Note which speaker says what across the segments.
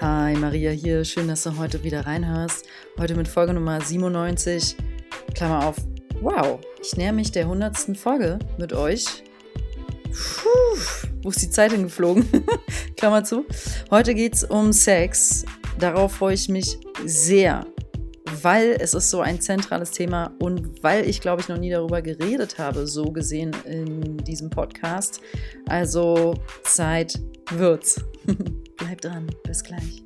Speaker 1: Hi, Maria hier. Schön, dass du heute wieder reinhörst. Heute mit Folge Nummer 97. Klammer auf. Wow, ich näher mich der 100. Folge mit euch. Puh, wo ist die Zeit hingeflogen? Klammer zu. Heute geht es um Sex. Darauf freue ich mich sehr, weil es ist so ein zentrales Thema und weil ich, glaube ich, noch nie darüber geredet habe, so gesehen in diesem Podcast. Also Zeit wird's. Bleib dran, bis gleich.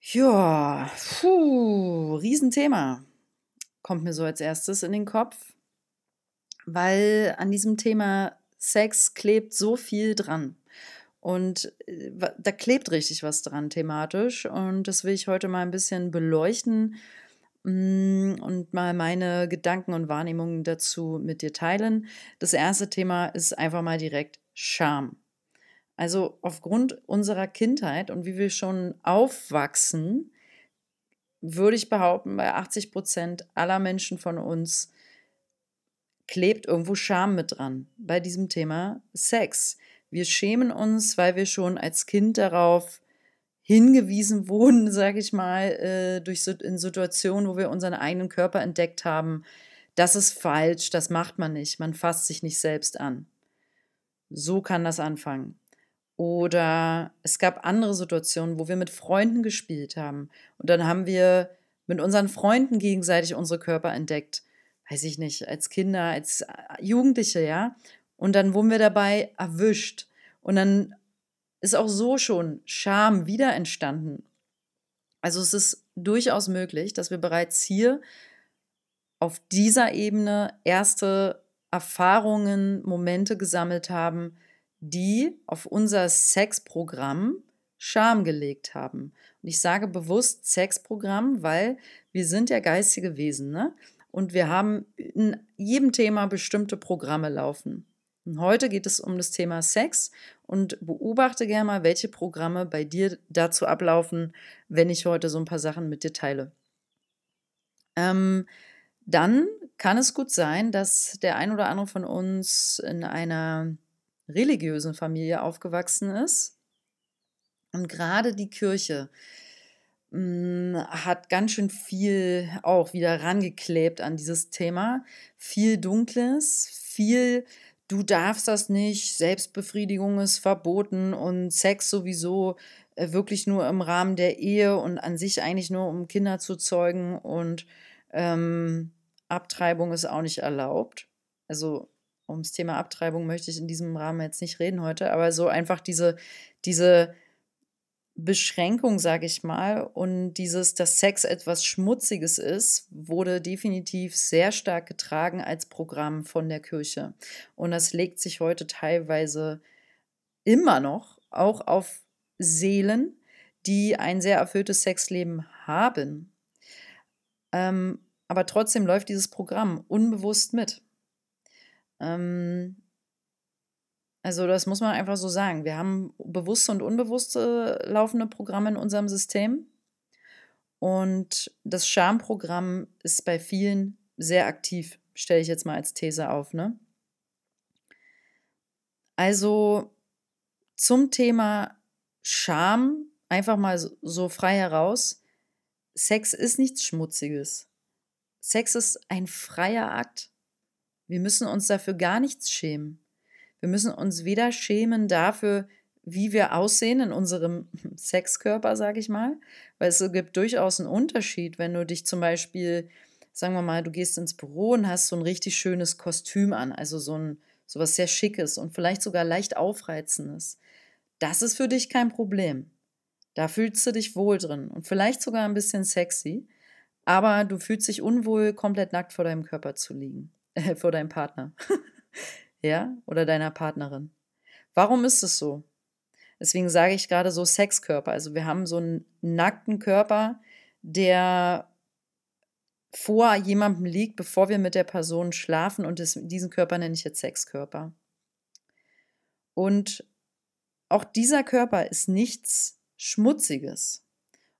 Speaker 1: Ja, puh, Riesenthema kommt mir so als erstes in den Kopf, weil an diesem Thema Sex klebt so viel dran. Und äh, da klebt richtig was dran thematisch. Und das will ich heute mal ein bisschen beleuchten Mm, und mal meine Gedanken und Wahrnehmungen dazu mit dir teilen. Das erste Thema ist einfach mal direkt Scham. Also aufgrund unserer Kindheit und wie wir schon aufwachsen, würde ich behaupten, bei 80 Prozent aller Menschen von uns klebt irgendwo Scham mit dran bei diesem Thema Sex. Wir schämen uns, weil wir schon als Kind darauf hingewiesen wurden, sage ich mal, äh, durch in Situationen, wo wir unseren eigenen Körper entdeckt haben, das ist falsch, das macht man nicht, man fasst sich nicht selbst an. So kann das anfangen. Oder es gab andere Situationen, wo wir mit Freunden gespielt haben und dann haben wir mit unseren Freunden gegenseitig unsere Körper entdeckt. Weiß ich nicht, als Kinder, als äh, Jugendliche, ja. Und dann wurden wir dabei erwischt. Und dann ist auch so schon Scham wieder entstanden. Also es ist durchaus möglich, dass wir bereits hier auf dieser Ebene erste Erfahrungen, Momente gesammelt haben, die auf unser Sexprogramm Scham gelegt haben. Und ich sage bewusst Sexprogramm, weil wir sind ja geistige Wesen, ne? Und wir haben in jedem Thema bestimmte Programme laufen. Und heute geht es um das Thema Sex und beobachte gerne mal, welche Programme bei dir dazu ablaufen, wenn ich heute so ein paar Sachen mit dir teile. Ähm, dann kann es gut sein, dass der ein oder andere von uns in einer religiösen Familie aufgewachsen ist. Und gerade die Kirche mh, hm, hat ganz schön viel auch wieder rangeklebt an dieses Thema. Viel Dunkles, viel du darfst das nicht, Selbstbefriedigung ist verboten und Sex sowieso äh, wirklich nur im Rahmen der Ehe und an sich eigentlich nur, um Kinder zu zeugen und ähm, Abtreibung ist auch nicht erlaubt. Also ums Thema Abtreibung möchte ich in diesem Rahmen jetzt nicht reden heute, aber so einfach diese, diese Beschränkung, sage ich mal, und dieses, dass Sex etwas Schmutziges ist, wurde definitiv sehr stark getragen als Programm von der Kirche. Und das legt sich heute teilweise immer noch auch auf Seelen, die ein sehr erfülltes Sexleben haben. Ähm, aber trotzdem läuft dieses Programm unbewusst mit. Ähm, also das muss man einfach so sagen. Wir haben bewusste und unbewusste laufende Programme in unserem System. Und das Schamprogramm ist bei vielen sehr aktiv, stelle ich jetzt mal als These auf. Ne? Also zum Thema Scham, einfach mal so frei heraus. Sex ist nichts Schmutziges. Sex ist ein freier Akt. Wir müssen uns dafür gar nichts schämen. Wir müssen uns weder schämen dafür, wie wir aussehen in unserem Sexkörper, sage ich mal, weil es gibt durchaus einen Unterschied, wenn du dich zum Beispiel, sagen wir mal, du gehst ins Büro und hast so ein richtig schönes Kostüm an, also so ein so was sehr schickes und vielleicht sogar leicht aufreizendes. Das ist für dich kein Problem. Da fühlst du dich wohl drin und vielleicht sogar ein bisschen sexy, aber du fühlst dich unwohl, komplett nackt vor deinem Körper zu liegen, äh, vor deinem Partner. ja, oder deiner Partnerin. Warum ist es so? Deswegen sage ich gerade so Sexkörper. Also wir haben so einen nackten Körper, der vor jemandem liegt, bevor wir mit der Person schlafen. Und das, diesen Körper nenne ich jetzt Sexkörper. Und auch dieser Körper ist nichts Schmutziges.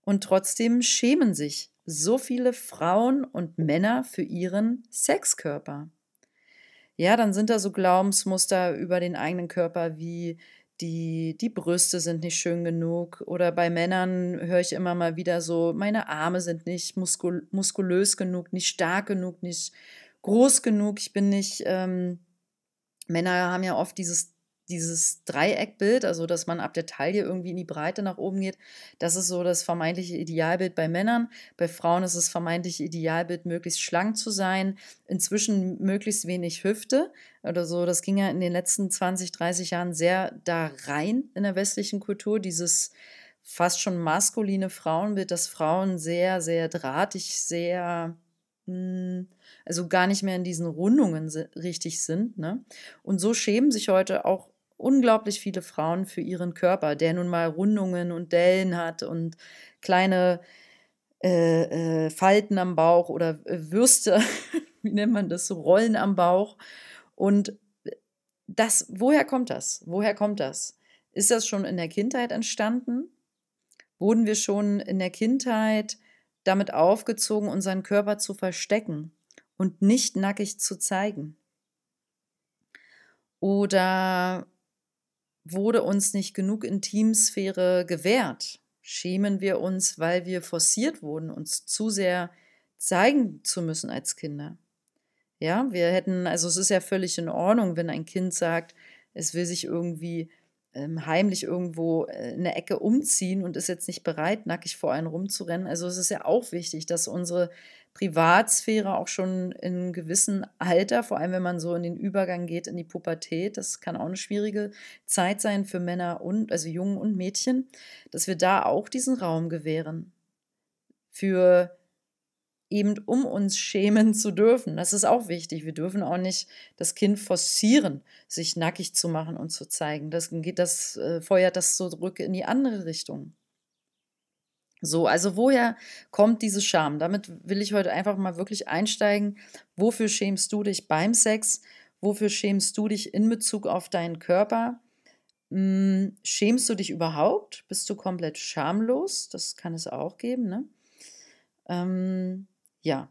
Speaker 1: Und trotzdem schämen sich so viele Frauen und Männer für ihren Sexkörper. Ja, dann sind da so Glaubensmuster über den eigenen Körper wie die, die Brüste sind nicht schön genug. Oder bei Männern höre ich immer mal wieder so, meine Arme sind nicht muskul muskulös genug, nicht stark genug, nicht groß genug. Ich bin nicht. Ähm, Männer haben ja oft dieses dieses Dreieckbild, also dass man ab der Taille irgendwie in die Breite nach oben geht, das ist so das vermeintliche Idealbild bei Männern. Bei Frauen ist es vermeintliche Idealbild, möglichst schlank zu sein, inzwischen möglichst wenig Hüfte oder so. Das ging ja in den letzten 20, 30 Jahren sehr da rein in der westlichen Kultur, dieses fast schon maskuline Frauenbild, dass Frauen sehr, sehr drahtig, sehr hm, also gar nicht mehr in diesen Rundungen richtig sind. Ne? Und so schämen sich heute auch unglaublich viele Frauen für ihren Körper, der nun mal Rundungen und Dellen hat und kleine äh, äh, Falten am Bauch oder äh, Würste, wie nennt man das, so Rollen am Bauch. Und das, woher kommt das? Woher kommt das? Ist das schon in der Kindheit entstanden? Wurden wir schon in der Kindheit damit aufgezogen, unseren Körper zu verstecken und nicht nackig zu zeigen? Oder wurde uns nicht genug Intimsphäre gewährt? Schämen wir uns, weil wir forciert wurden, uns zu sehr zeigen zu müssen als Kinder? Ja, wir hätten, also es ist ja völlig in Ordnung, wenn ein Kind sagt, es will sich irgendwie ähm, heimlich irgendwo äh, in eine Ecke umziehen und ist jetzt nicht bereit, nackig vor einen rumzurennen. Also es ist ja auch wichtig, dass unsere Privatsphäre auch schon in einem gewissen Alter, vor allem wenn man so in den Übergang geht in die Pubertät, das kann auch eine schwierige Zeit sein für Männer und, also Jungen und Mädchen, dass wir da auch diesen Raum gewähren. Für eben um uns schämen zu dürfen. Das ist auch wichtig. Wir dürfen auch nicht das Kind forcieren, sich nackig zu machen und zu zeigen. Das geht das äh, feuert das zurück in die andere Richtung. So, also woher kommt diese Scham? Damit will ich heute einfach mal wirklich einsteigen. Wofür schämst du dich beim Sex? Wofür schämst du dich in Bezug auf deinen Körper? Hm, schämst du dich überhaupt? Bist du komplett schamlos? Das kann es auch geben, ne? Ähm, ja,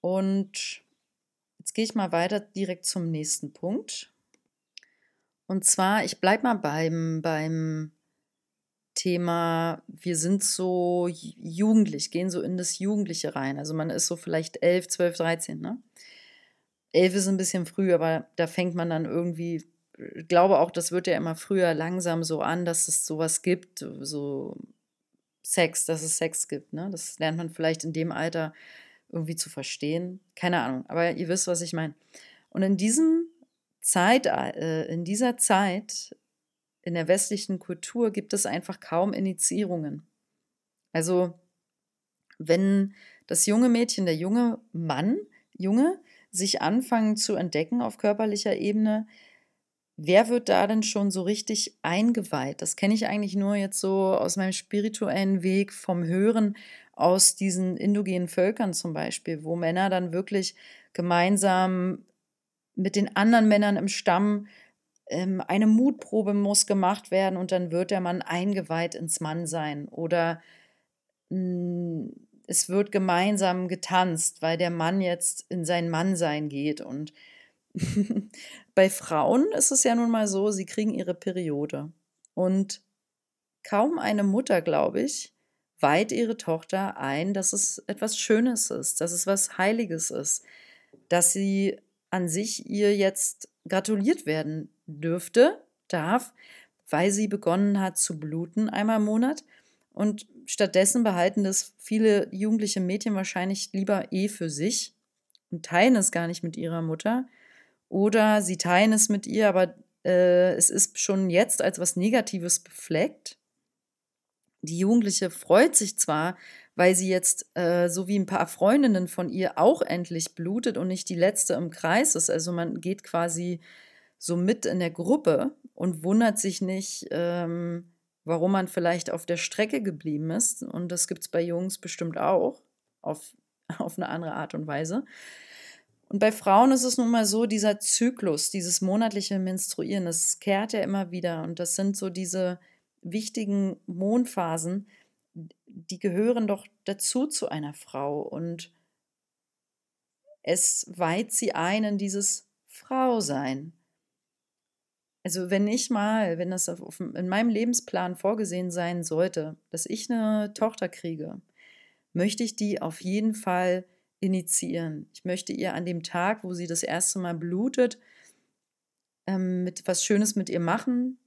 Speaker 1: und jetzt gehe ich mal weiter direkt zum nächsten Punkt. Und zwar, ich bleibe mal beim, beim Thema, wir sind so jugendlich, gehen so in das Jugendliche rein. Also man ist so vielleicht 11, 12, 13, ne? 11 ist ein bisschen früh, aber da fängt man dann irgendwie, ich glaube auch, das wird ja immer früher langsam so an, dass es sowas gibt, so Sex, dass es Sex gibt, ne? Das lernt man vielleicht in dem Alter irgendwie zu verstehen. Keine Ahnung, aber ihr wisst, was ich meine. Und in diesem Zeit, äh, in dieser Zeit in der westlichen Kultur gibt es einfach kaum Initiierungen. Also wenn das junge Mädchen, der junge Mann, Junge, sich anfangen zu entdecken auf körperlicher Ebene, wer wird da denn schon so richtig eingeweiht? Das kenne ich eigentlich nur jetzt so aus meinem spirituellen Weg vom Hören aus diesen indogenen Völkern zum Beispiel, wo Männer dann wirklich gemeinsam mit den anderen Männern im Stamm eine Mutprobe muss gemacht werden und dann wird der Mann eingeweiht ins Mannsein oder mh, hm, es wird gemeinsam getanzt, weil der Mann jetzt in sein Mannsein geht und bei Frauen ist es ja nun mal so, sie kriegen ihre Periode. Und kaum eine Mutter, glaube ich, weiht ihre Tochter ein, dass es etwas Schönes ist, dass es was Heiliges ist, dass sie an sich ihr jetzt gratuliert werden dürfte, darf, weil sie begonnen hat zu bluten einmal im Monat. Und stattdessen behalten das viele jugendliche Mädchen wahrscheinlich lieber eh für sich und teilen es gar nicht mit ihrer Mutter. Oder sie teilen es mit ihr, aber äh, es ist schon jetzt als was Negatives befleckt. Die Jugendliche freut sich zwar, weil sie jetzt, äh, so wie ein paar Freundinnen von ihr, auch endlich blutet und nicht die letzte im Kreis ist. Also man geht quasi so mit in der Gruppe und wundert sich nicht, ähm, warum man vielleicht auf der Strecke geblieben ist. Und das gibt es bei Jungs bestimmt auch, auf, auf eine andere Art und Weise. Und bei Frauen ist es nun mal so, dieser Zyklus, dieses monatliche Menstruieren, das kehrt ja immer wieder. Und das sind so diese wichtigen Mondphasen, die gehören doch dazu zu einer Frau. Und es weiht sie ein in dieses Frau sein. Also wenn ich mal, wenn das auf, in meinem Lebensplan vorgesehen sein sollte, dass ich eine Tochter kriege, möchte ich die auf jeden Fall initiieren. Ich möchte ihr an dem Tag, wo sie das erste Mal blutet, ähm, mit was Schönes mit ihr machen,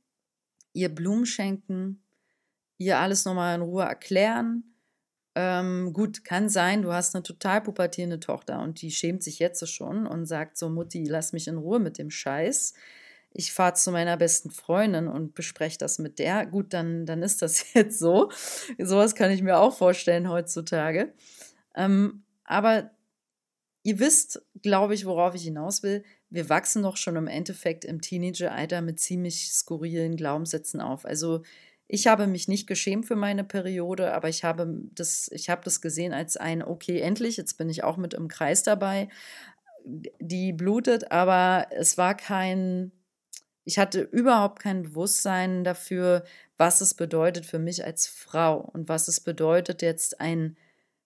Speaker 1: ihr Blumen schenken, ihr alles nochmal in Ruhe erklären. Ähm, gut, kann sein, du hast eine total pubertierende Tochter und die schämt sich jetzt schon und sagt so, Mutti, lass mich in Ruhe mit dem Scheiß. Ich fahre zu meiner besten Freundin und bespreche das mit der. Gut, dann, dann ist das jetzt so. Sowas kann ich mir auch vorstellen heutzutage. Ähm, aber ihr wisst, glaube ich, worauf ich hinaus will. Wir wachsen doch schon im Endeffekt im Teenageralter mit ziemlich skurrilen Glaubenssätzen auf. Also ich habe mich nicht geschämt für meine Periode, aber ich habe das, ich habe das gesehen als ein, okay, endlich, jetzt bin ich auch mit im Kreis dabei. Die blutet, aber es war kein, ich hatte überhaupt kein Bewusstsein dafür, was es bedeutet für mich als Frau und was es bedeutet, jetzt einen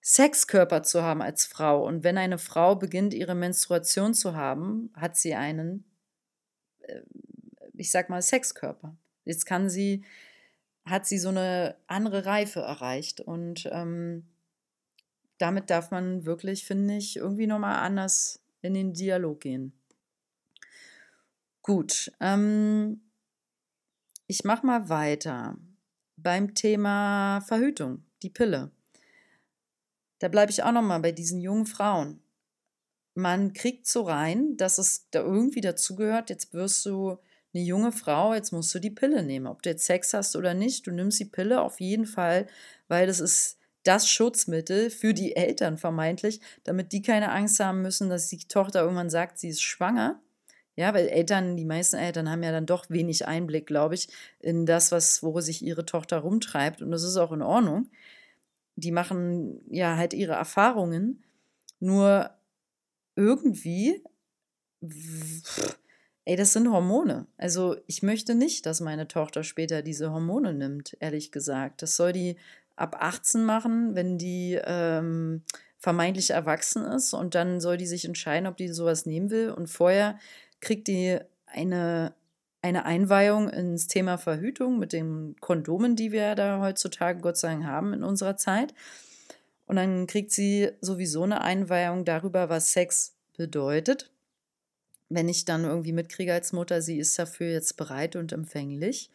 Speaker 1: Sexkörper zu haben als Frau. Und wenn eine Frau beginnt, ihre Menstruation zu haben, hat sie einen, äh, ich sag mal, Sexkörper. Jetzt kann sie hat sie so eine andere Reife erreicht. Und ähm, damit darf man wirklich, finde ich, irgendwie nochmal anders in den Dialog gehen. Gut, ähm, ich mache mal weiter beim Thema Verhütung, die Pille. Da bleibe ich auch nochmal bei diesen jungen Frauen. Man kriegt so rein, dass es da irgendwie dazugehört, jetzt wirst du eine junge Frau, jetzt musst du die Pille nehmen. Ob du jetzt Sex hast oder nicht, du nimmst die Pille auf jeden Fall, weil das ist das Schutzmittel für die Eltern vermeintlich, damit die keine Angst haben müssen, dass die Tochter irgendwann sagt, sie ist schwanger. Ja, weil Eltern, die meisten Eltern haben ja dann doch wenig Einblick, glaube ich, in das, was, wo sich ihre Tochter rumtreibt. Und das ist auch in Ordnung. Die machen ja halt ihre Erfahrungen. Nur irgendwie Ey, das sind Hormone. Also ich möchte nicht, dass meine Tochter später diese Hormone nimmt, ehrlich gesagt. Das soll die ab 18 machen, wenn die ähm, vermeintlich erwachsen ist. Und dann soll die sich entscheiden, ob die sowas nehmen will. Und vorher kriegt die eine, eine Einweihung ins Thema Verhütung mit den Kondomen, die wir da heutzutage Gott sei Dank haben in unserer Zeit. Und dann kriegt sie sowieso eine Einweihung darüber, was Sex bedeutet wenn ich dann irgendwie mitkriege als Mutter, sie ist dafür jetzt bereit und empfänglich.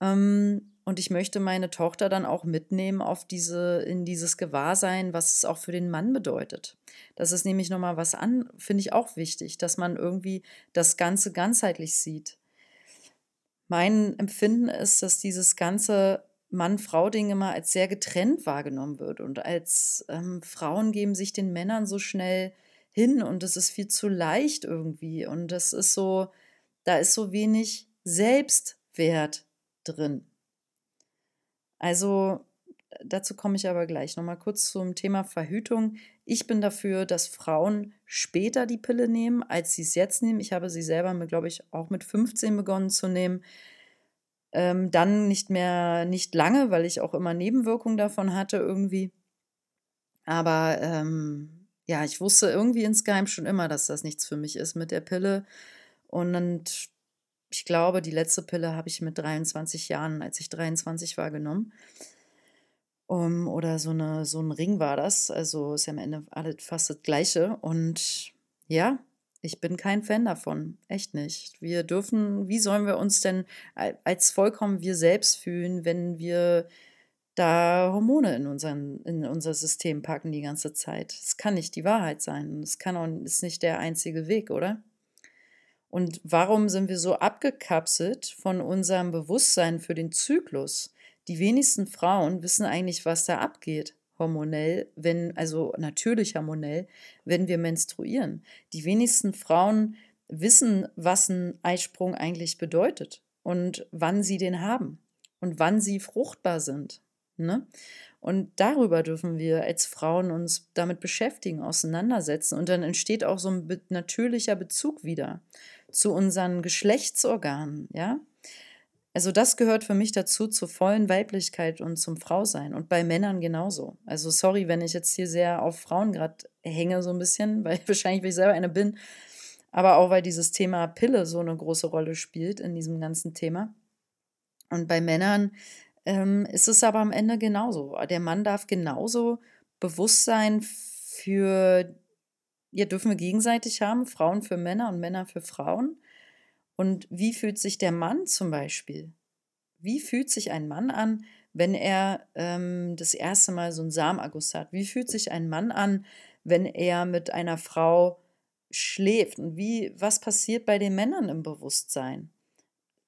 Speaker 1: Ähm, und ich möchte meine Tochter dann auch mitnehmen auf diese, in dieses Gewahrsein, was es auch für den Mann bedeutet. Das ist nämlich nochmal was an, finde ich auch wichtig, dass man irgendwie das Ganze ganzheitlich sieht. Mein Empfinden ist, dass dieses ganze Mann-Frau-Ding immer als sehr getrennt wahrgenommen wird und als ähm, Frauen geben sich den Männern so schnell hin und es ist viel zu leicht irgendwie und das ist so, da ist so wenig Selbstwert drin. Also dazu komme ich aber gleich nochmal kurz zum Thema Verhütung. Ich bin dafür, dass Frauen später die Pille nehmen, als sie es jetzt nehmen. Ich habe sie selber, glaube ich, auch mit 15 begonnen zu nehmen. Ähm, dann nicht mehr, nicht lange, weil ich auch immer Nebenwirkungen davon hatte irgendwie. Aber ähm, ja, ich wusste irgendwie insgeheim schon immer, dass das nichts für mich ist mit der Pille. Und ich glaube, die letzte Pille habe ich mit 23 Jahren, als ich 23 war, genommen. Um, oder so, eine, so ein Ring war das. Also ist ja am Ende alles fast das Gleiche. Und ja, ich bin kein Fan davon. Echt nicht. Wir dürfen, wie sollen wir uns denn als vollkommen wir selbst fühlen, wenn wir da Hormone in, unseren, in unser System packen die ganze Zeit. Das kann nicht die Wahrheit sein. Das kann auch, ist nicht der einzige Weg, oder? Und warum sind wir so abgekapselt von unserem Bewusstsein für den Zyklus? Die wenigsten Frauen wissen eigentlich, was da abgeht, hormonell, wenn, also natürlich hormonell, wenn wir menstruieren. Die wenigsten Frauen wissen, was ein Eisprung eigentlich bedeutet und wann sie den haben und wann sie fruchtbar sind. Ne? Und darüber dürfen wir als Frauen uns damit beschäftigen, auseinandersetzen. Und dann entsteht auch so ein natürlicher Bezug wieder zu unseren Geschlechtsorganen, ja. Also das gehört für mich dazu, zur vollen Weiblichkeit und zum Frausein. Und bei Männern genauso. Also sorry, wenn ich jetzt hier sehr auf Frauen gerade hänge, so ein bisschen, weil wahrscheinlich, weil ich selber eine bin. aber auch weil dieses Thema Pille so eine große Rolle spielt in diesem ganzen Thema. Und bei Männern ähm, ist es aber am Ende genauso. Der Mann darf genauso Bewusstsein für, ja, dürfen wir gegenseitig haben, Frauen für Männer und Männer für Frauen. Und wie fühlt sich der Mann zum Beispiel? Wie fühlt sich ein Mann an, wenn er ähm, das erste Mal so einen Samenerguss hat? Wie fühlt sich ein Mann an, wenn er mit einer Frau schläft? Und wie, was passiert bei den Männern im Bewusstsein?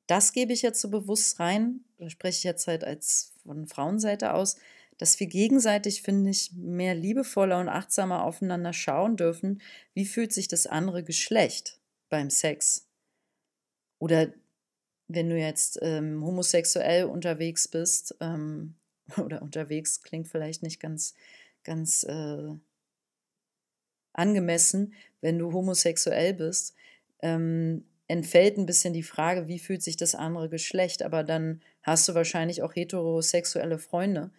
Speaker 1: Das gebe ich jetzt so bewusst rein, da spreche ich jetzt halt als von Frauenseite aus, dass wir gegenseitig, finde ich, mehr liebevoller und achtsamer aufeinander schauen dürfen, wie fühlt sich das andere Geschlecht beim Sex. Oder wenn du jetzt ähm, homosexuell unterwegs bist, ähm, oder unterwegs klingt vielleicht nicht ganz, ganz äh, angemessen, wenn du homosexuell bist, ähm, entfällt ein bisschen die Frage, wie fühlt sich das andere Geschlecht, aber dann hast du wahrscheinlich auch heterosexuelle Freunde.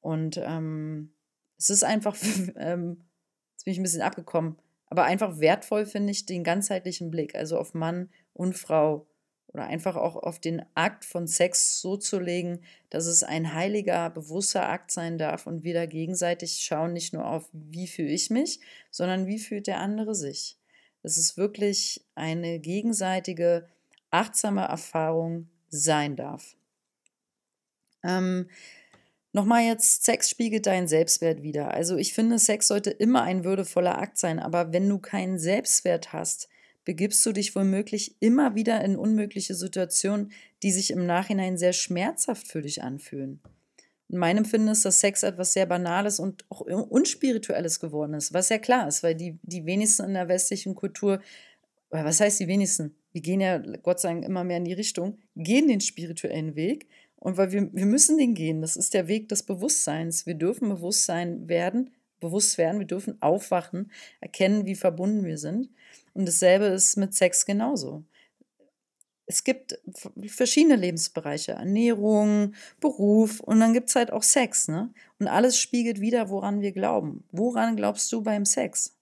Speaker 1: Und ähm, es ist einfach, ähm, jetzt bin ich ein bisschen abgekommen, aber einfach wertvoll finde ich den ganzheitlichen Blick, also auf Mann und Frau. Oder einfach auch auf den Akt von Sex so zu legen, dass es ein heiliger, bewusster Akt sein darf und wir da gegenseitig schauen nicht nur auf, wie fühle ich mich, sondern wie fühlt der andere sich dass es wirklich eine gegenseitige, achtsame Erfahrung sein darf. Ähm, Nochmal jetzt, Sex spiegelt deinen Selbstwert wieder. Also ich finde, Sex sollte immer ein würdevoller Akt sein, aber wenn du keinen Selbstwert hast, begibst du dich womöglich immer wieder in unmögliche Situationen, die sich im Nachhinein sehr schmerzhaft für dich anfühlen. In meinem Empfinden ist, dass Sex etwas sehr Banales und auch Unspirituelles geworden ist, was ja klar ist, weil die, die wenigsten in der westlichen Kultur, was heißt die wenigsten? Wir gehen ja, Gott sei Dank, immer mehr in die Richtung, gehen den spirituellen Weg. Und weil wir, wir müssen den gehen, das ist der Weg des Bewusstseins. Wir dürfen Bewusstsein werden, bewusst werden, wir dürfen aufwachen, erkennen, wie verbunden wir sind. Und dasselbe ist mit Sex genauso es gibt verschiedene Lebensbereiche, Ernährung, Beruf und dann gibt es halt auch Sex, ne? Und alles spiegelt wieder, woran wir glauben. Woran glaubst du beim Sex?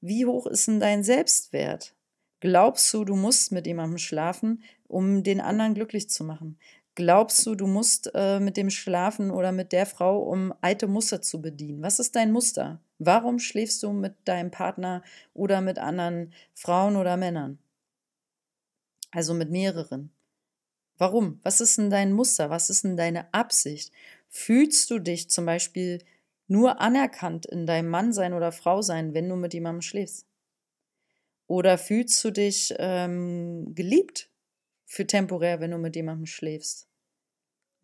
Speaker 1: Wie hoch ist denn dein Selbstwert? Glaubst du, du musst mit jemandem schlafen, um den anderen glücklich zu machen? Glaubst du, du musst äh, mit dem schlafen oder mit der Frau, um alte Muster zu bedienen? Was ist dein Muster? Warum schläfst du mit deinem Partner oder mit anderen Frauen oder Männern? Also mit mehreren. Warum? Was ist denn dein Muster? Was ist denn deine Absicht? Fühlst du dich zum Beispiel nur anerkannt in deinem Mann sein oder Frau sein, wenn du mit jemandem schläfst? Oder fühlst du dich ähm, geliebt für temporär, wenn du mit jemandem schläfst?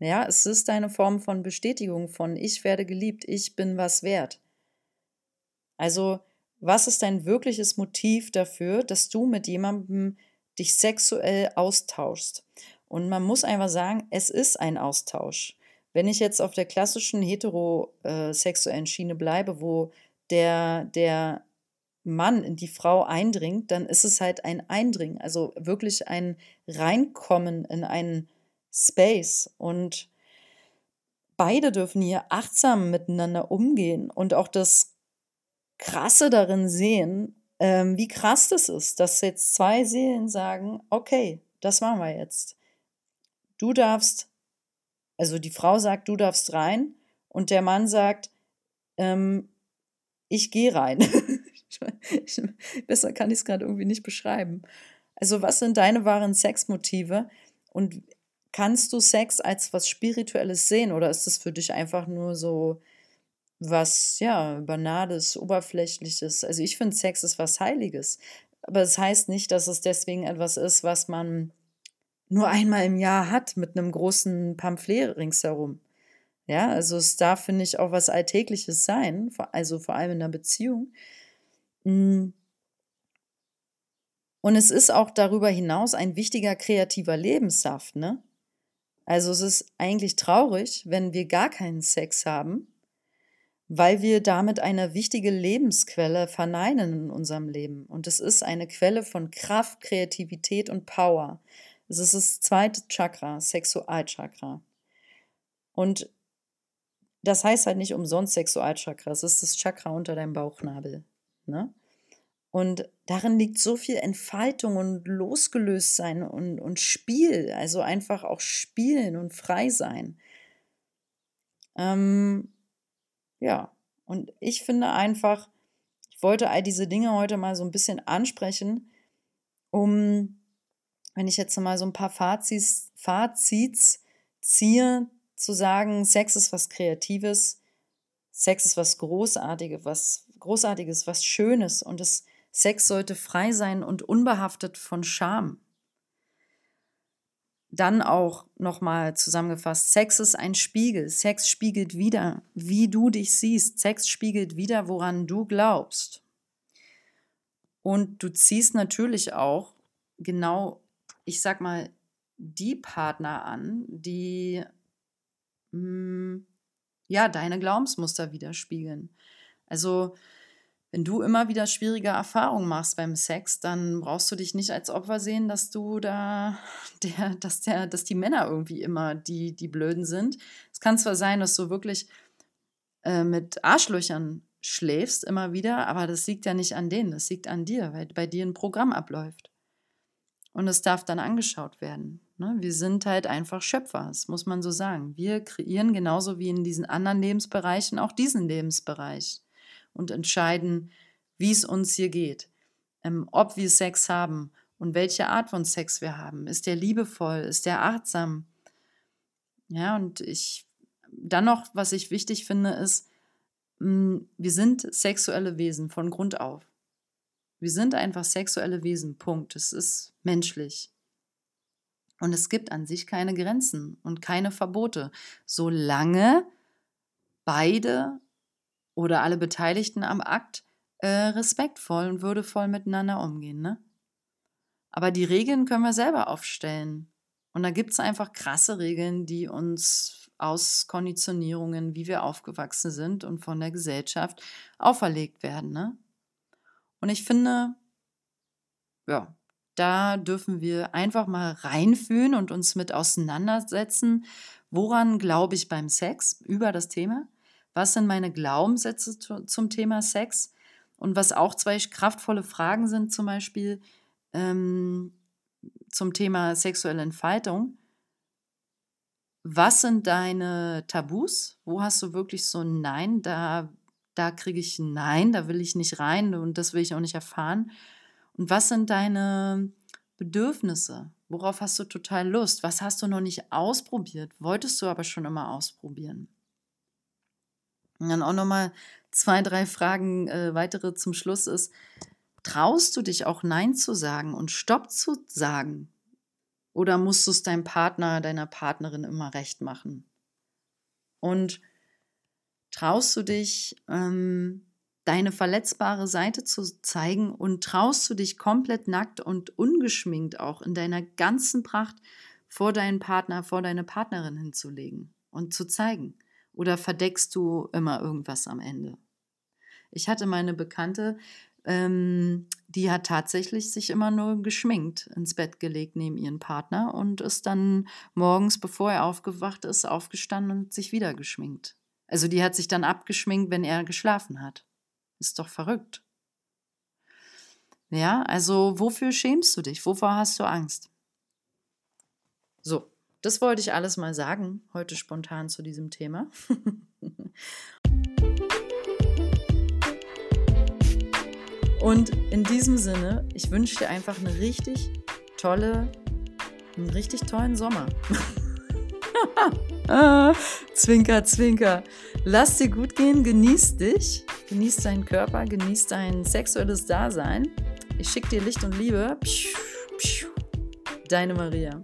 Speaker 1: Ja, es ist eine Form von Bestätigung von ich werde geliebt, ich bin was wert. Also, was ist dein wirkliches Motiv dafür, dass du mit jemandem dich sexuell austauschst. Und man muss einfach sagen, es ist ein Austausch. Wenn ich jetzt auf der klassischen heterosexuellen Schiene bleibe, wo der, der Mann in die Frau eindringt, dann ist es halt ein Eindringen, also wirklich ein Reinkommen in einen Space. Und beide dürfen hier achtsam miteinander umgehen und auch das Krasse darin sehen, ähm, wie krass das ist, dass jetzt zwei Seelen sagen, okay, das machen wir jetzt. Du darfst, also die Frau sagt, du darfst rein und der Mann sagt, ähm, ich gehe rein. Besser kann ich es gerade irgendwie nicht beschreiben. Also was sind deine wahren Sexmotive und kannst du Sex als was Spirituelles sehen oder ist es für dich einfach nur so was, ja, banales, oberflächliches. Also ich finde, Sex ist was Heiliges. Aber es das heißt nicht, dass es deswegen etwas ist, was man nur einmal im Jahr hat mit einem großen Pamphlet ringsherum. Ja, also es darf, finde ich, auch was Alltägliches sein, also vor allem in einer Beziehung. Hm. Und es ist auch darüber hinaus ein wichtiger kreativer Lebenssaft, ne? Also es ist eigentlich traurig, wenn wir gar keinen Sex haben weil wir damit eine wichtige Lebensquelle verneinen in unserem Leben. Und es ist eine Quelle von Kraft, Kreativität und Power. Es ist das zweite Chakra, Sexualchakra. Und das heißt halt nicht umsonst Sexualchakra. Es ist das Chakra unter deinem Bauchnabel. Ne? Und darin liegt so viel Entfaltung und Losgelöstsein und, und Spiel, also einfach auch spielen und frei sein. Ähm, ja, und ich finde einfach, ich wollte all diese Dinge heute mal so ein bisschen ansprechen, um, wenn ich jetzt mal so ein paar Fazits, Fazits ziehe, zu sagen, Sex ist was Kreatives, Sex ist was Großartiges, was Großartiges, was Schönes und es Sex sollte frei sein und unbehaftet von Scham. Dann auch nochmal zusammengefasst, Sex ist ein Spiegel. Sex spiegelt wieder, wie du dich siehst. Sex spiegelt wieder, woran du glaubst. Und du ziehst natürlich auch genau, ich sag mal, die Partner an, die mh, mm, ja deine Glaubensmuster widerspiegeln. Also wenn du immer wieder schwierige Erfahrungen machst beim Sex, dann brauchst du dich nicht als Opfer sehen, dass du da, der, dass der, dass die Männer irgendwie immer die, die Blöden sind. Es kann zwar sein, dass du wirklich äh, mit Arschlöchern schläfst immer wieder, aber das liegt ja nicht an denen, das liegt an dir, weil bei dir ein Programm abläuft. Und es darf dann angeschaut werden. Ne? Wir sind halt einfach Schöpfer, das muss man so sagen. Wir kreieren genauso wie in diesen anderen Lebensbereichen auch diesen Lebensbereich und entscheiden, wie es uns hier geht, ähm, ob wir Sex haben und welche Art von Sex wir haben. Ist der liebevoll? Ist der achtsam? Ja, und ich, dann noch, was ich wichtig finde, ist, mh, hm, wir sind sexuelle Wesen von Grund auf. Wir sind einfach sexuelle Wesen, Punkt. Es ist menschlich. Und es gibt an sich keine Grenzen und keine Verbote, solange beide oder alle Beteiligten am Akt äh, respektvoll und würdevoll miteinander umgehen. Ne? Aber die Regeln können wir selber aufstellen. Und da gibt es einfach krasse Regeln, die uns aus Konditionierungen, wie wir aufgewachsen sind und von der Gesellschaft auferlegt werden. Ne? Und ich finde, ja, da dürfen wir einfach mal reinfühlen und uns mit auseinandersetzen, woran glaube ich beim Sex über das Thema was sind meine Glaubenssätze zu, zum Thema Sex? Und was auch zwei kraftvolle Fragen sind, zum Beispiel ähm, zum Thema sexuelle Entfaltung. Was sind deine Tabus? Wo hast du wirklich so ein Nein? Da, da kriege ich ein Nein, da will ich nicht rein und das will ich auch nicht erfahren. Und was sind deine Bedürfnisse? Worauf hast du total Lust? Was hast du noch nicht ausprobiert? Wolltest du aber schon immer ausprobieren? Und dann auch nochmal zwei, drei Fragen äh, weitere zum Schluss ist, traust du dich auch Nein zu sagen und Stopp zu sagen? Oder musst du es deinem Partner, deiner Partnerin immer recht machen? Und traust du dich, ähm, deine verletzbare Seite zu zeigen und traust du dich komplett nackt und ungeschminkt auch in deiner ganzen Pracht vor deinen Partner, vor deine Partnerin hinzulegen und zu zeigen? Oder verdeckst du immer irgendwas am Ende? Ich hatte meine Bekannte, ähm, die hat tatsächlich sich immer nur geschminkt ins Bett gelegt neben ihren Partner und ist dann morgens, bevor er aufgewacht ist, aufgestanden und sich wieder geschminkt. Also die hat sich dann abgeschminkt, wenn er geschlafen hat. Ist doch verrückt. Ja, also wofür schämst du dich? Wovor hast du Angst? So, das wollte ich alles mal sagen, heute spontan zu diesem Thema. Und in diesem Sinne, ich wünsche dir einfach eine richtig tolle, einen richtig tollen Sommer. zwinker, zwinker. Lass dir gut gehen, genieß dich, genieß deinen Körper, genieß dein sexuelles Dasein. Ich schicke dir Licht und Liebe. Deine Maria.